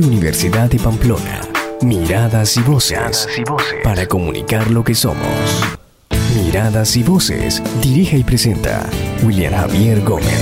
Radio Universidad de Pamplona, miradas y voces, para comunicar lo que somos. Miradas y voces, dirige y presenta William Javier Gómez.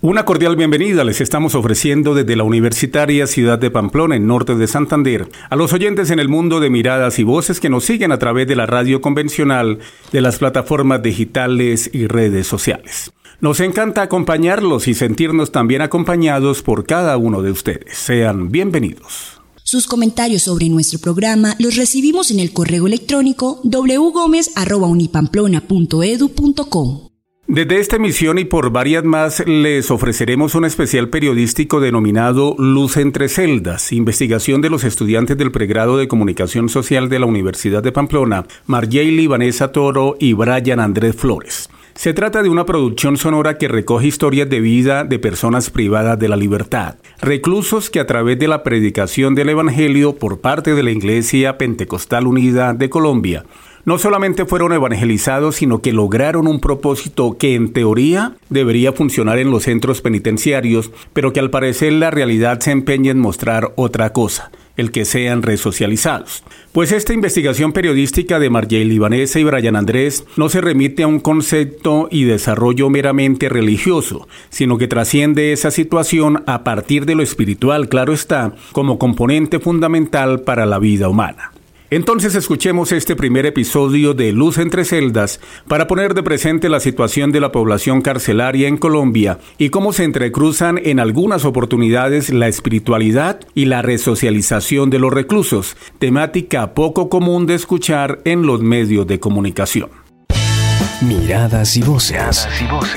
Una cordial bienvenida les estamos ofreciendo desde la Universitaria Ciudad de Pamplona, en norte de Santander, a los oyentes en el mundo de miradas y voces que nos siguen a través de la radio convencional, de las plataformas digitales y redes sociales. Nos encanta acompañarlos y sentirnos también acompañados por cada uno de ustedes. Sean bienvenidos. Sus comentarios sobre nuestro programa los recibimos en el correo electrónico wgomez.unipamplona.edu.com. Desde esta emisión y por varias más les ofreceremos un especial periodístico denominado Luz entre celdas, investigación de los estudiantes del pregrado de Comunicación Social de la Universidad de Pamplona, Marjayli Vanessa Toro y Brian Andrés Flores. Se trata de una producción sonora que recoge historias de vida de personas privadas de la libertad, reclusos que a través de la predicación del Evangelio por parte de la Iglesia Pentecostal Unida de Colombia no solamente fueron evangelizados, sino que lograron un propósito que en teoría debería funcionar en los centros penitenciarios, pero que al parecer la realidad se empeña en mostrar otra cosa, el que sean resocializados. Pues esta investigación periodística de Marjay Libanesa y Brian Andrés no se remite a un concepto y desarrollo meramente religioso, sino que trasciende esa situación a partir de lo espiritual, claro está, como componente fundamental para la vida humana. Entonces escuchemos este primer episodio de Luz entre celdas para poner de presente la situación de la población carcelaria en Colombia y cómo se entrecruzan en algunas oportunidades la espiritualidad y la resocialización de los reclusos, temática poco común de escuchar en los medios de comunicación. Miradas y voces,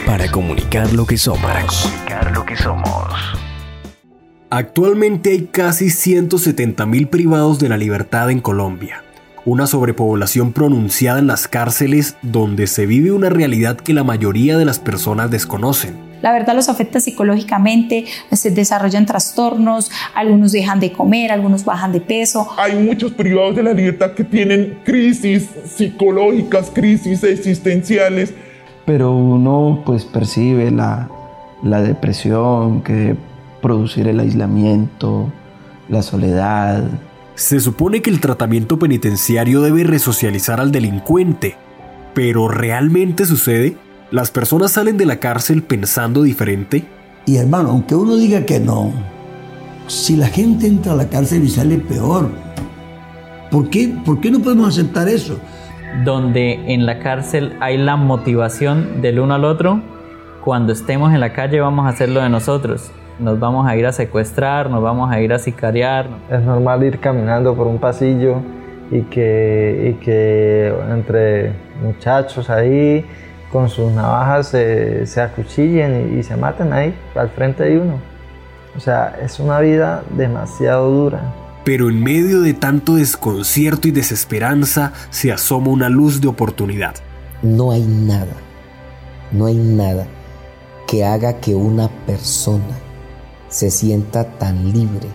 para comunicar lo que somos. Para comunicar lo que somos. Actualmente hay casi 170.000 privados de la libertad en Colombia, una sobrepoblación pronunciada en las cárceles donde se vive una realidad que la mayoría de las personas desconocen. La verdad los afecta psicológicamente, se desarrollan trastornos, algunos dejan de comer, algunos bajan de peso. Hay muchos privados de la libertad que tienen crisis psicológicas, crisis existenciales. Pero uno pues percibe la, la depresión que producir el aislamiento, la soledad. Se supone que el tratamiento penitenciario debe resocializar al delincuente, pero ¿realmente sucede? ¿Las personas salen de la cárcel pensando diferente? Y hermano, aunque uno diga que no, si la gente entra a la cárcel y sale peor, ¿por qué, ¿por qué no podemos aceptar eso? Donde en la cárcel hay la motivación del uno al otro, cuando estemos en la calle vamos a hacerlo de nosotros nos vamos a ir a secuestrar, nos vamos a ir a sicariar. Es normal ir caminando por un pasillo y que, que entre muchachos ahí con sus navajas se, acuchillen y, se maten ahí al frente de uno. O sea, es una vida demasiado dura. Pero en medio de tanto desconcierto y desesperanza se asoma una luz de oportunidad. No hay nada, no hay nada que haga que una persona se sienta tan libre,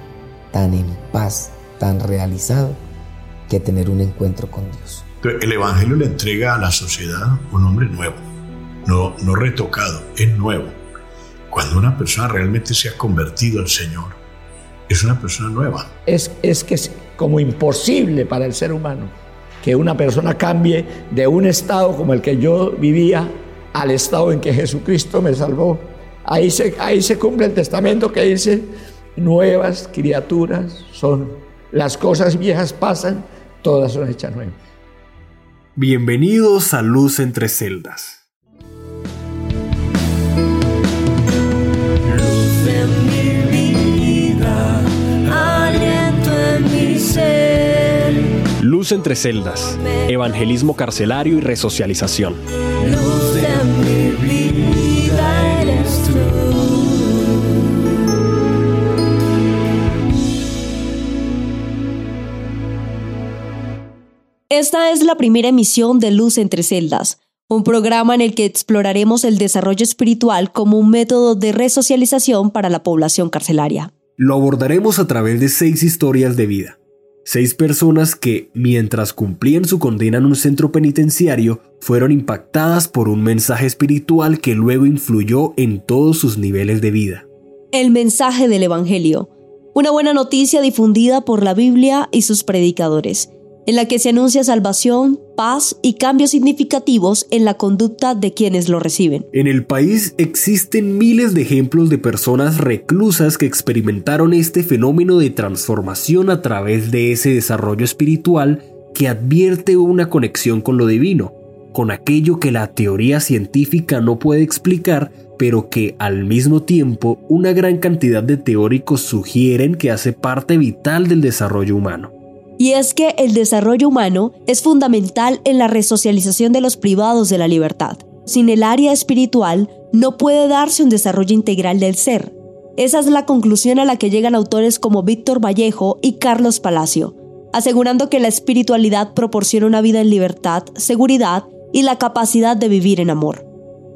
tan en paz, tan realizado, que tener un encuentro con Dios. El Evangelio le entrega a la sociedad un hombre nuevo, no, no retocado, es nuevo. Cuando una persona realmente se ha convertido al Señor, es una persona nueva. Es, es que es como imposible para el ser humano que una persona cambie de un estado como el que yo vivía al estado en que Jesucristo me salvó. Ahí se, ahí se cumple el testamento que dice, nuevas criaturas son, las cosas viejas pasan, todas son hechas nuevas. Bienvenidos a Luz entre Celdas. Luz en mi vida, aliento en mi ser. Luz entre celdas, evangelismo carcelario y resocialización. Esta es la primera emisión de Luz entre celdas, un programa en el que exploraremos el desarrollo espiritual como un método de resocialización para la población carcelaria. Lo abordaremos a través de seis historias de vida. Seis personas que, mientras cumplían su condena en un centro penitenciario, fueron impactadas por un mensaje espiritual que luego influyó en todos sus niveles de vida. El mensaje del Evangelio, una buena noticia difundida por la Biblia y sus predicadores, en la que se anuncia salvación, paz y cambios significativos en la conducta de quienes lo reciben. En el país existen miles de ejemplos de personas reclusas que experimentaron este fenómeno de transformación a través de ese desarrollo espiritual que advierte una conexión con lo divino, con aquello que la teoría científica no puede explicar, pero que al mismo tiempo una gran cantidad de teóricos sugieren que hace parte vital del desarrollo humano. Y es que el desarrollo humano es fundamental en la resocialización de los privados de la libertad. Sin el área espiritual no puede darse un desarrollo integral del ser. Esa es la conclusión a la que llegan autores como Víctor Vallejo y Carlos Palacio, asegurando que la espiritualidad proporciona una vida en libertad, seguridad y la capacidad de vivir en amor.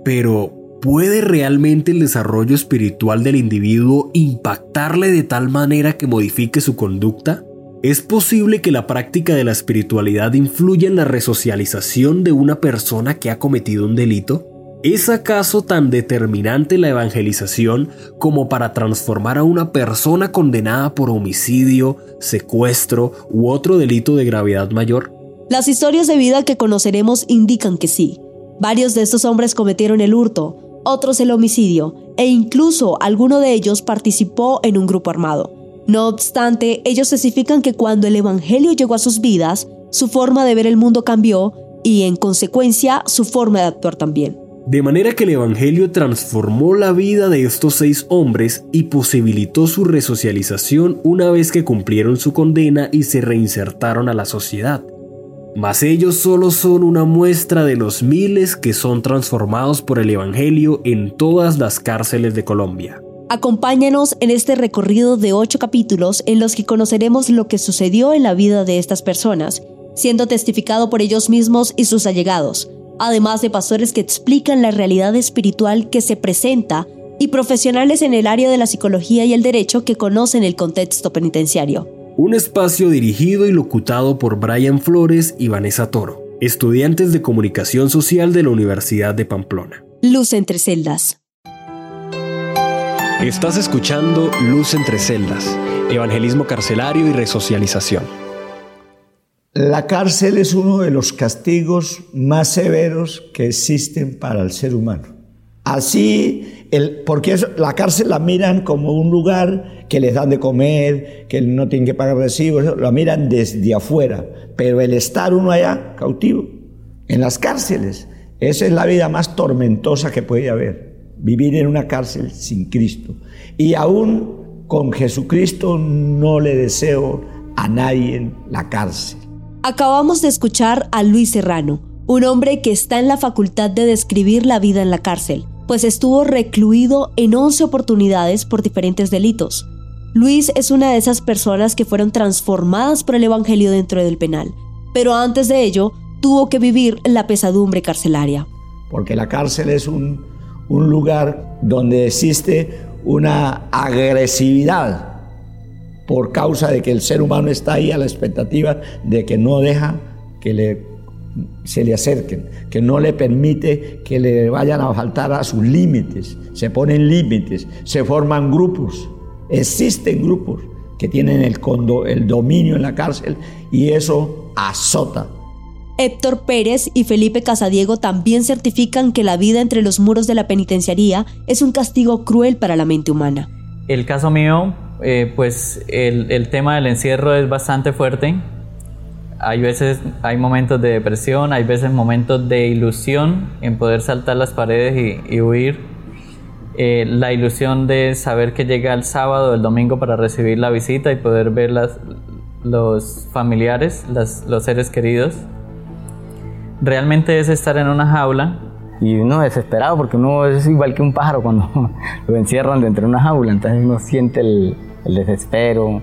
Pero, ¿puede realmente el desarrollo espiritual del individuo impactarle de tal manera que modifique su conducta? ¿Es posible que la práctica de la espiritualidad influya en la resocialización de una persona que ha cometido un delito? ¿Es acaso tan determinante la evangelización como para transformar a una persona condenada por homicidio, secuestro u otro delito de gravedad mayor? Las historias de vida que conoceremos indican que sí. Varios de estos hombres cometieron el hurto, otros el homicidio, e incluso alguno de ellos participó en un grupo armado. No obstante, ellos especifican que cuando el Evangelio llegó a sus vidas, su forma de ver el mundo cambió y en consecuencia su forma de actuar también. De manera que el Evangelio transformó la vida de estos seis hombres y posibilitó su resocialización una vez que cumplieron su condena y se reinsertaron a la sociedad. Mas ellos solo son una muestra de los miles que son transformados por el Evangelio en todas las cárceles de Colombia. Acompáñanos en este recorrido de ocho capítulos en los que conoceremos lo que sucedió en la vida de estas personas, siendo testificado por ellos mismos y sus allegados, además de pastores que explican la realidad espiritual que se presenta y profesionales en el área de la psicología y el derecho que conocen el contexto penitenciario. Un espacio dirigido y locutado por Brian Flores y Vanessa Toro, estudiantes de comunicación social de la Universidad de Pamplona. Luz entre celdas. Estás escuchando Luz entre celdas, evangelismo carcelario y resocialización. La cárcel es uno de los castigos más severos que existen para el ser humano. Así, el, porque la cárcel la miran como un lugar que les dan de comer, que no tienen que pagar recibos, lo miran desde afuera. Pero el estar uno allá cautivo, en las cárceles, esa es la vida más tormentosa que puede haber vivir en una cárcel sin Cristo. Y aún con Jesucristo no le deseo a nadie en la cárcel. Acabamos de escuchar a Luis Serrano, un hombre que está en la facultad de describir la vida en la cárcel, pues estuvo recluido en 11 oportunidades por diferentes delitos. Luis es una de esas personas que fueron transformadas por el Evangelio dentro del penal, pero antes de ello tuvo que vivir la pesadumbre carcelaria. Porque la cárcel es un, un lugar donde existe una agresividad por causa de que el ser humano está ahí a la expectativa de que no deja que le, se le acerquen, que no le permite que le vayan a faltar a sus límites, se ponen límites, se forman grupos, existen grupos que tienen el, el dominio en la cárcel y eso azota Héctor Pérez y Felipe Casadiego también certifican que la vida entre los muros de la penitenciaría es un castigo cruel para la mente humana. El caso mío, eh, pues el, tema del encierro es bastante fuerte. Hay veces, hay momentos de depresión, hay veces momentos de ilusión en poder saltar las paredes y, huir. Eh, la ilusión de saber que llega el sábado o el domingo para recibir la visita y poder ver las, los familiares, los seres queridos realmente es estar en una jaula. Y uno desesperado porque uno es igual que un pájaro cuando lo encierran dentro de una jaula, entonces uno siente el, desespero,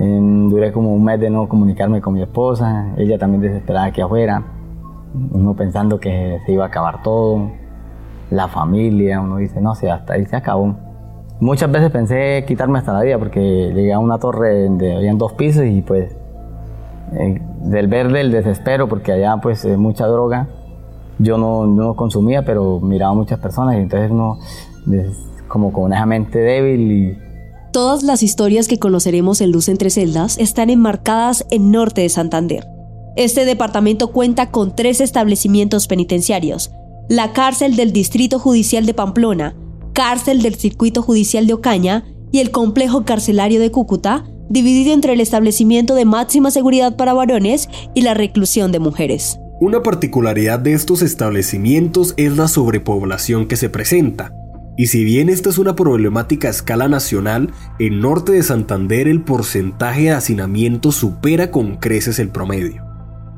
Em, duré como un mes de no comunicarme con mi esposa, ella también desesperada aquí afuera, uno pensando que se iba a acabar todo, la familia, uno dice, no, sé, hasta ahí se acabó. Muchas veces pensé quitarme hasta la vida porque llegué a una torre donde habían dos pisos y pues eh, del verde el desespero porque allá pues mucha droga. Yo no, no consumía, pero miraba a muchas personas y entonces uno como con una mente débil y Todas las historias que conoceremos en Luz entre Celdas están enmarcadas en Norte de Santander. Este departamento cuenta con tres establecimientos penitenciarios, la cárcel del Distrito Judicial de Pamplona, cárcel del Circuito Judicial de Ocaña y el complejo carcelario de Cúcuta, dividido entre el establecimiento de máxima seguridad para varones y la reclusión de mujeres. Una particularidad de estos establecimientos es la sobrepoblación que se presenta. Y si bien esta es una problemática a escala nacional, en norte de Santander el porcentaje de hacinamiento supera con creces el promedio.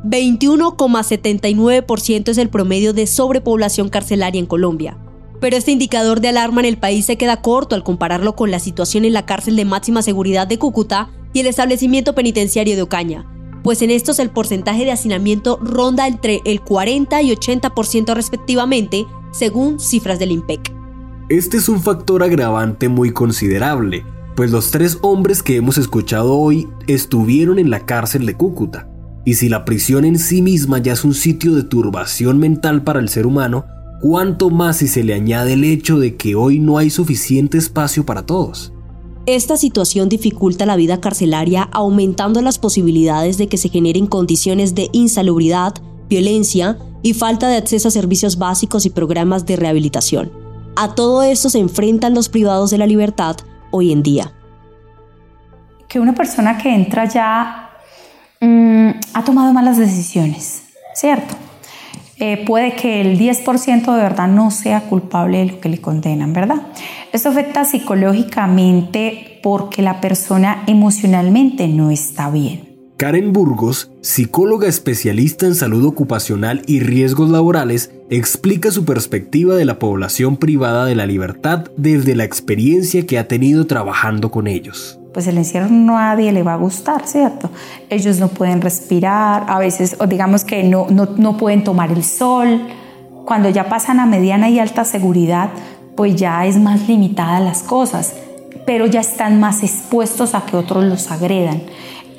21,79% es el promedio de sobrepoblación carcelaria en Colombia. Pero este indicador de alarma en el país se queda corto al compararlo con la situación en la cárcel de máxima seguridad de Cúcuta y el establecimiento penitenciario de Ocaña, pues en estos el porcentaje de hacinamiento ronda entre el 40 y 80% respectivamente, según cifras del IMPEC. Este es un factor agravante muy considerable, pues los tres hombres que hemos escuchado hoy estuvieron en la cárcel de Cúcuta. Y si la prisión en sí misma ya es un sitio de turbación mental para el ser humano, ¿cuánto más si se le añade el hecho de que hoy no hay suficiente espacio para todos? Esta situación dificulta la vida carcelaria aumentando las posibilidades de que se generen condiciones de insalubridad, violencia y falta de acceso a servicios básicos y programas de rehabilitación. A todo esto se enfrentan los privados de la libertad hoy en día. Que una persona que entra ya mm, ha tomado malas decisiones, ¿cierto? Eh, puede que el 10% de verdad no sea culpable de lo que le condenan, ¿verdad? Esto afecta psicológicamente porque la persona emocionalmente no está bien. Karen Burgos, psicóloga especialista en salud ocupacional y riesgos laborales, explica su perspectiva de la población privada de la libertad desde la experiencia que ha tenido trabajando con ellos. Pues el encierro no a nadie le va a gustar, ¿cierto? Ellos no pueden respirar, a veces, o digamos que no, no, no pueden tomar el sol. Cuando ya pasan a mediana y alta seguridad, pues ya es más limitada las cosas, pero ya están más expuestos a que otros los agredan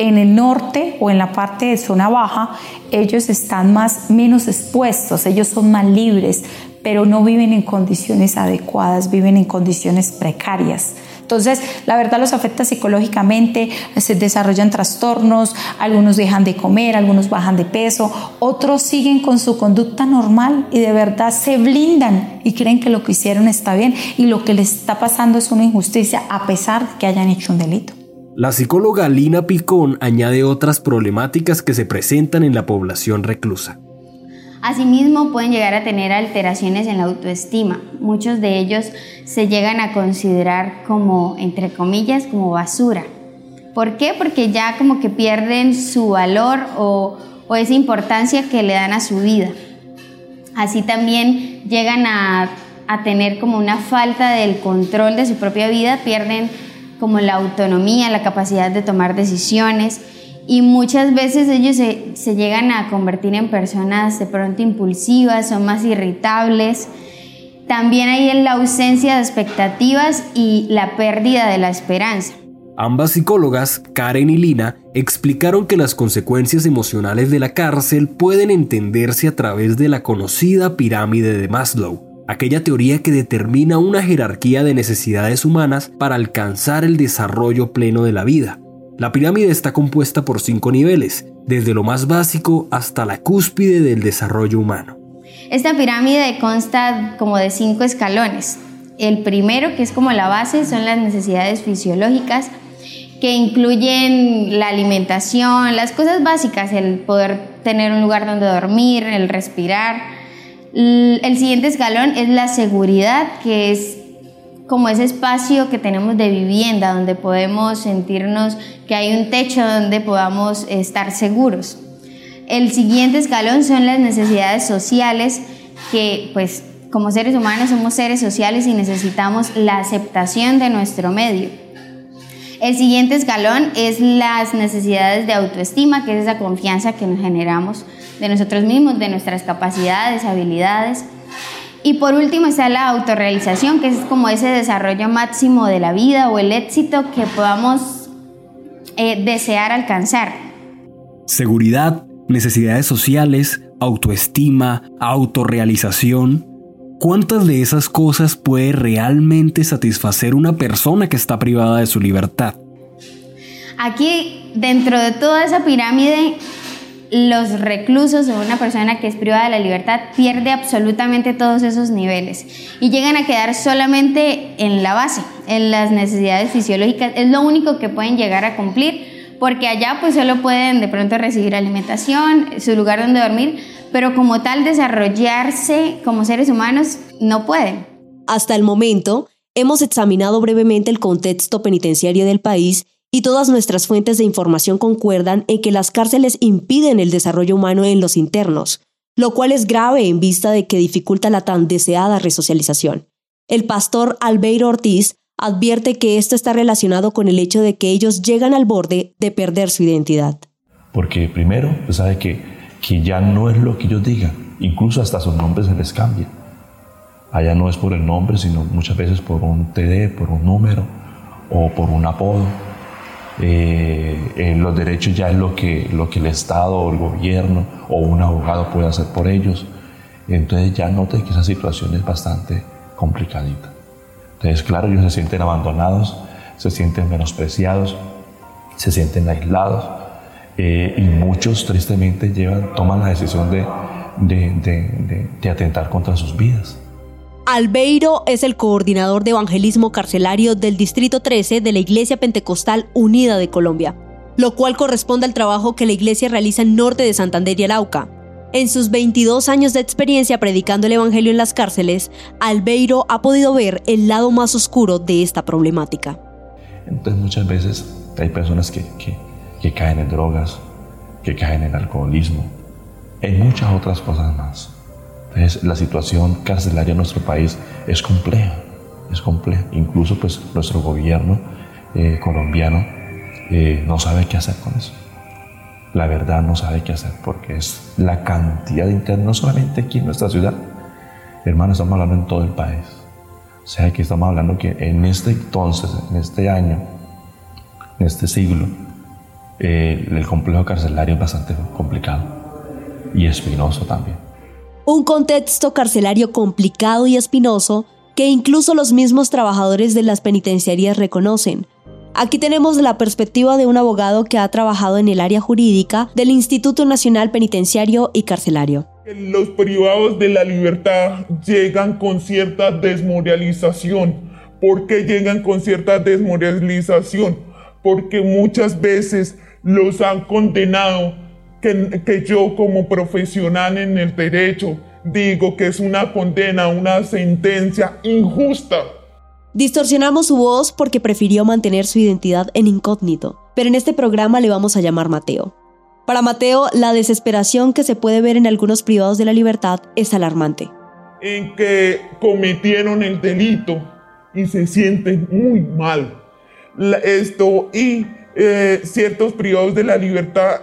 en el norte o en la parte de zona baja, ellos están más, menos expuestos, ellos son más libres, pero no viven en condiciones adecuadas, viven en condiciones precarias. Entonces, la verdad los afecta psicológicamente, se desarrollan trastornos, algunos dejan de comer, algunos bajan de peso, otros siguen con su conducta normal y de verdad se blindan y creen que lo que hicieron está bien y lo que les está pasando es una injusticia a pesar de que hayan hecho un delito. La psicóloga Lina Picón añade otras problemáticas que se presentan en la población reclusa. Asimismo, pueden llegar a tener alteraciones en la autoestima. Muchos de ellos se llegan a considerar como, entre comillas, como basura. ¿Por qué? Porque ya como que pierden su valor o, esa importancia que le dan a su vida. Así también llegan a tener como una falta del control de su propia vida, pierden como la autonomía, la capacidad de tomar decisiones y muchas veces ellos se, llegan a convertir en personas de pronto impulsivas, son más irritables. También hay la ausencia de expectativas y la pérdida de la esperanza. Ambas psicólogas, Karen y Lina, explicaron que las consecuencias emocionales de la cárcel pueden entenderse a través de la conocida pirámide de Maslow, aquella teoría que determina una jerarquía de necesidades humanas para alcanzar el desarrollo pleno de la vida. La pirámide está compuesta por cinco niveles, desde lo más básico hasta la cúspide del desarrollo humano. Esta pirámide consta como de cinco escalones. El primero, que es como la base, son las necesidades fisiológicas, que incluyen la alimentación, las cosas básicas, el poder tener un lugar donde dormir, el respirar, el siguiente escalón es la seguridad, que es como ese espacio que tenemos de vivienda, donde podemos sentirnos que hay un techo donde podamos estar seguros. El siguiente escalón son las necesidades sociales, que pues como seres humanos somos seres sociales y necesitamos la aceptación de nuestro medio. El siguiente escalón es las necesidades de autoestima, que es esa confianza que nos generamos de nosotros mismos, de nuestras capacidades, habilidades. Y por último está la autorrealización, que es como ese desarrollo máximo de la vida o el éxito que podamos eh, desear alcanzar. Seguridad, necesidades sociales, autoestima, autorrealización. ¿Cuántas de esas cosas puede realmente satisfacer una persona que está privada de su libertad? Aquí, dentro de toda esa pirámide, los reclusos o una persona que es privada de la libertad pierde absolutamente todos esos niveles y llegan a quedar solamente en la base, en las necesidades fisiológicas. Es lo único que pueden llegar a cumplir porque allá pues solo pueden de pronto recibir alimentación, su lugar donde dormir, pero como tal desarrollarse como seres humanos no pueden. Hasta el momento, hemos examinado brevemente el contexto penitenciario del país y todas nuestras fuentes de información concuerdan en que las cárceles impiden el desarrollo humano en los internos, lo cual es grave en vista de que dificulta la tan deseada resocialización. El pastor Albeiro Ortiz advierte que esto está relacionado con el hecho de que ellos llegan al borde de perder su identidad. Porque primero, pues sabe que, que ya no es lo que ellos digan, incluso hasta sus nombres se les cambia. Allá no es por el nombre, sino muchas veces por un TD, por un número o por un apodo. Eh, eh, los derechos ya es lo que, lo que el Estado o el gobierno o un abogado puede hacer por ellos. Entonces ya note que esa situación es bastante complicadita. Entonces, claro, ellos se sienten abandonados, se sienten menospreciados, se sienten aislados eh, y muchos tristemente llevan, toman la decisión de, de, de, de atentar contra sus vidas. Albeiro es el coordinador de evangelismo carcelario del Distrito 13 de la Iglesia Pentecostal Unida de Colombia, lo cual corresponde al trabajo que la iglesia realiza en norte de Santander y Arauca. En sus 22 años de experiencia predicando el Evangelio en las cárceles, Albeiro ha podido ver el lado más oscuro de esta problemática. Entonces muchas veces hay personas que, que, que caen en drogas, que caen en alcoholismo, en muchas otras cosas más. Entonces, la situación carcelaria en nuestro país es compleja, es compleja. Incluso pues nuestro gobierno eh, colombiano eh, no sabe qué hacer con eso. La verdad no sabe qué hacer porque es la cantidad de internos, no solamente aquí en nuestra ciudad, hermano, estamos hablando en todo el país. O sea que estamos hablando que en este entonces, en este año, en este siglo, eh, el complejo carcelario es bastante complicado y espinoso también. Un contexto carcelario complicado y espinoso que incluso los mismos trabajadores de las penitenciarías reconocen. Aquí tenemos la perspectiva de un abogado que ha trabajado en el área jurídica del Instituto Nacional Penitenciario y Carcelario. Los privados de la libertad llegan con cierta desmoralización. ¿Por qué llegan con cierta desmoralización? Porque muchas veces los han condenado que, que yo como profesional en el derecho digo que es una condena, una sentencia injusta. Distorsionamos su voz porque prefirió mantener su identidad en incógnito, pero en este programa le vamos a llamar Mateo. Para Mateo, la desesperación que se puede ver en algunos privados de la libertad es alarmante. En que cometieron el delito y se sienten muy mal. Esto y eh, ciertos privados de la libertad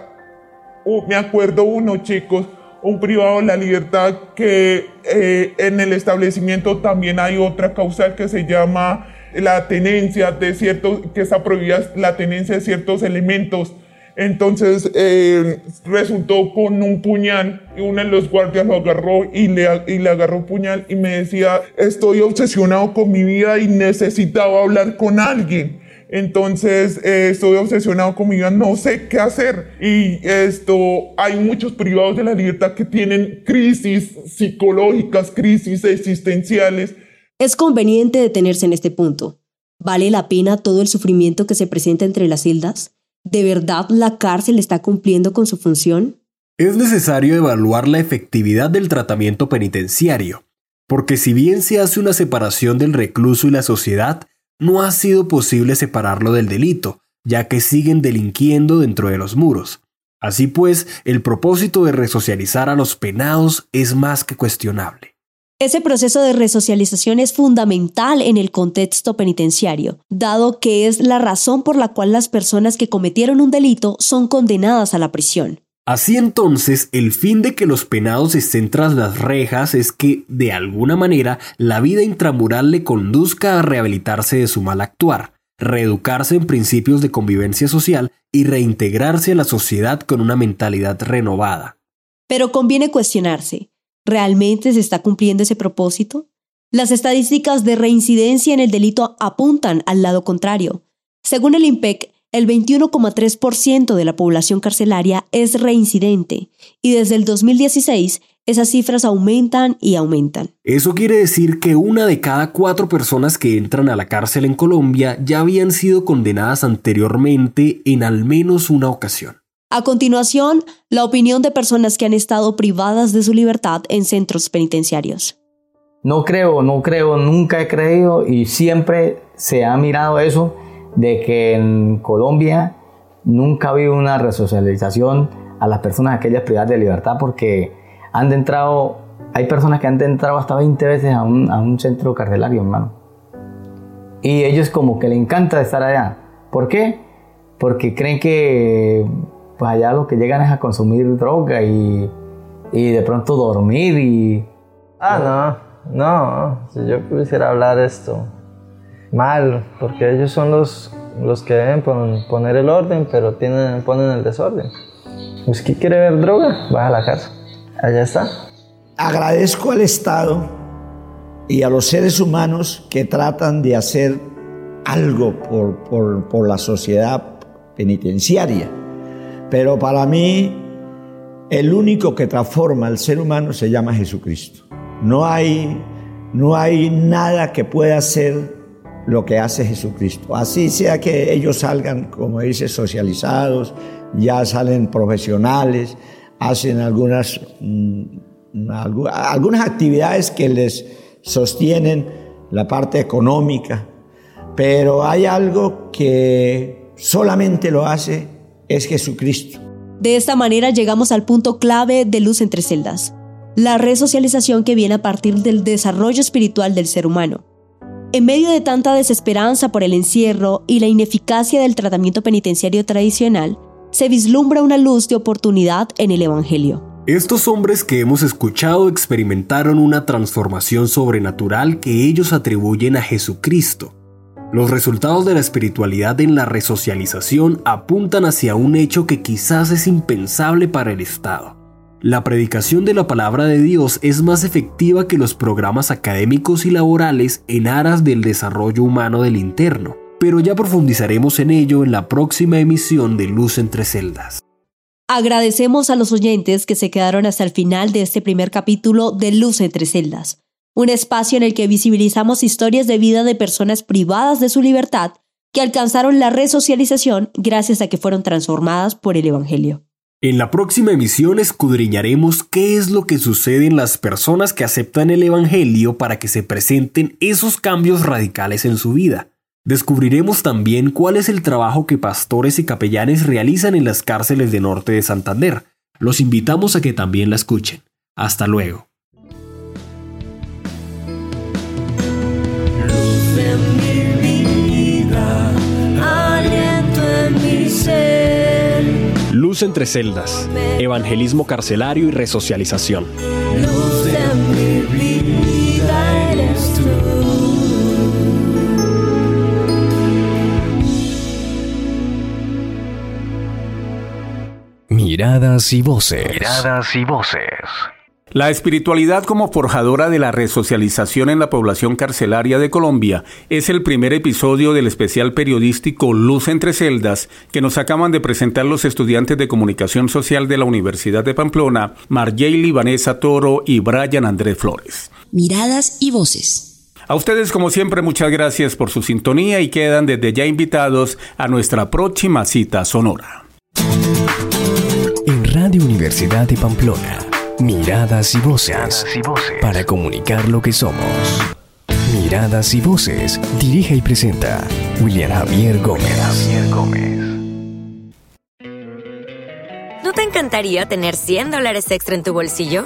Uh, me acuerdo uno, chicos, un privado de la libertad que eh, en el establecimiento también hay otra causal que se llama la tenencia de ciertos, que está prohibida la tenencia de ciertos elementos. Entonces eh, resultó con un puñal y uno de los guardias lo agarró y le, y le agarró puñal y me decía, estoy obsesionado con mi vida y necesitaba hablar con alguien. Entonces eh, estoy obsesionado con mi vida, no sé qué hacer. Y esto, hay muchos privados de la libertad que tienen crisis psicológicas, crisis existenciales. Es conveniente detenerse en este punto. ¿Vale la pena todo el sufrimiento que se presenta entre las celdas? ¿De verdad la cárcel está cumpliendo con su función? Es necesario evaluar la efectividad del tratamiento penitenciario, porque si bien se hace una separación del recluso y la sociedad, no ha sido posible separarlo del delito, ya que siguen delinquiendo dentro de los muros. Así pues, el propósito de resocializar a los penados es más que cuestionable. Ese proceso de resocialización es fundamental en el contexto penitenciario, dado que es la razón por la cual las personas que cometieron un delito son condenadas a la prisión. Así entonces, el fin de que los penados estén tras las rejas es que, de alguna manera, la vida intramural le conduzca a rehabilitarse de su mal actuar, reeducarse en principios de convivencia social y reintegrarse a la sociedad con una mentalidad renovada. Pero conviene cuestionarse, ¿realmente se está cumpliendo ese propósito? Las estadísticas de reincidencia en el delito apuntan al lado contrario. Según el IMPEC, el 21,3% de la población carcelaria es reincidente y desde el 2016 esas cifras aumentan y aumentan. Eso quiere decir que una de cada cuatro personas que entran a la cárcel en Colombia ya habían sido condenadas anteriormente en al menos una ocasión. A continuación, la opinión de personas que han estado privadas de su libertad en centros penitenciarios. No creo, no creo, nunca he creído y siempre se ha mirado eso de que en Colombia nunca ha habido una resocialización a las personas aquellas privadas de libertad porque han entrado, hay personas que han entrado hasta 20 veces a un, a un centro carcelario, hermano. Y ellos como que le encanta estar allá. ¿Por qué? Porque creen que pues allá lo que llegan es a consumir droga y, y de pronto dormir y... Ah, no, no, si yo quisiera hablar esto, mal, porque ellos son los, los que deben poner el orden, pero tienen, ponen el desorden. ¿Usted quiere ver droga? Baja a la casa. Allá está. Agradezco al Estado y a los seres humanos que tratan de hacer algo por, por, por la sociedad penitenciaria. Pero para mí, el único que transforma al ser humano se llama Jesucristo. No hay, no hay nada que pueda hacer lo que hace Jesucristo. Así sea que ellos salgan, como dice, socializados, ya salen profesionales, hacen algunas, mm, algunas actividades que les sostienen la parte económica, pero hay algo que solamente lo hace es Jesucristo. De esta manera llegamos al punto clave de Luz entre celdas, la resocialización que viene a partir del desarrollo espiritual del ser humano. En medio de tanta desesperanza por el encierro y la ineficacia del tratamiento penitenciario tradicional, se vislumbra una luz de oportunidad en el Evangelio. Estos hombres que hemos escuchado experimentaron una transformación sobrenatural que ellos atribuyen a Jesucristo. Los resultados de la espiritualidad en la resocialización apuntan hacia un hecho que quizás es impensable para el Estado. La predicación de la palabra de Dios es más efectiva que los programas académicos y laborales en aras del desarrollo humano del interno, pero ya profundizaremos en ello en la próxima emisión de Luz entre Celdas. Agradecemos a los oyentes que se quedaron hasta el final de este primer capítulo de Luz entre Celdas, un espacio en el que visibilizamos historias de vida de personas privadas de su libertad que alcanzaron la resocialización gracias a que fueron transformadas por el Evangelio. En la próxima emisión escudriñaremos qué es lo que sucede en las personas que aceptan el Evangelio para que se presenten esos cambios radicales en su vida. Descubriremos también cuál es el trabajo que pastores y capellanes realizan en las cárceles de norte de Santander. Los invitamos a que también la escuchen. Hasta luego. Entre celdas, evangelismo carcelario y resocialización. Miradas y voces. Miradas y voces. La espiritualidad como forjadora de la resocialización en la población carcelaria de Colombia es el primer episodio del especial periodístico Luz entre celdas que nos acaban de presentar los estudiantes de comunicación social de la Universidad de Pamplona, Marjayli Vanessa Toro y Brian Andrés Flores. Miradas y voces. A ustedes como siempre muchas gracias por su sintonía y quedan desde ya invitados a nuestra próxima cita sonora. En Radio Universidad de Pamplona. Miradas y voces. Para comunicar lo que somos. Miradas y voces. Dirige y presenta William Javier Gómez. ¿No te encantaría tener 100 dólares extra en tu bolsillo?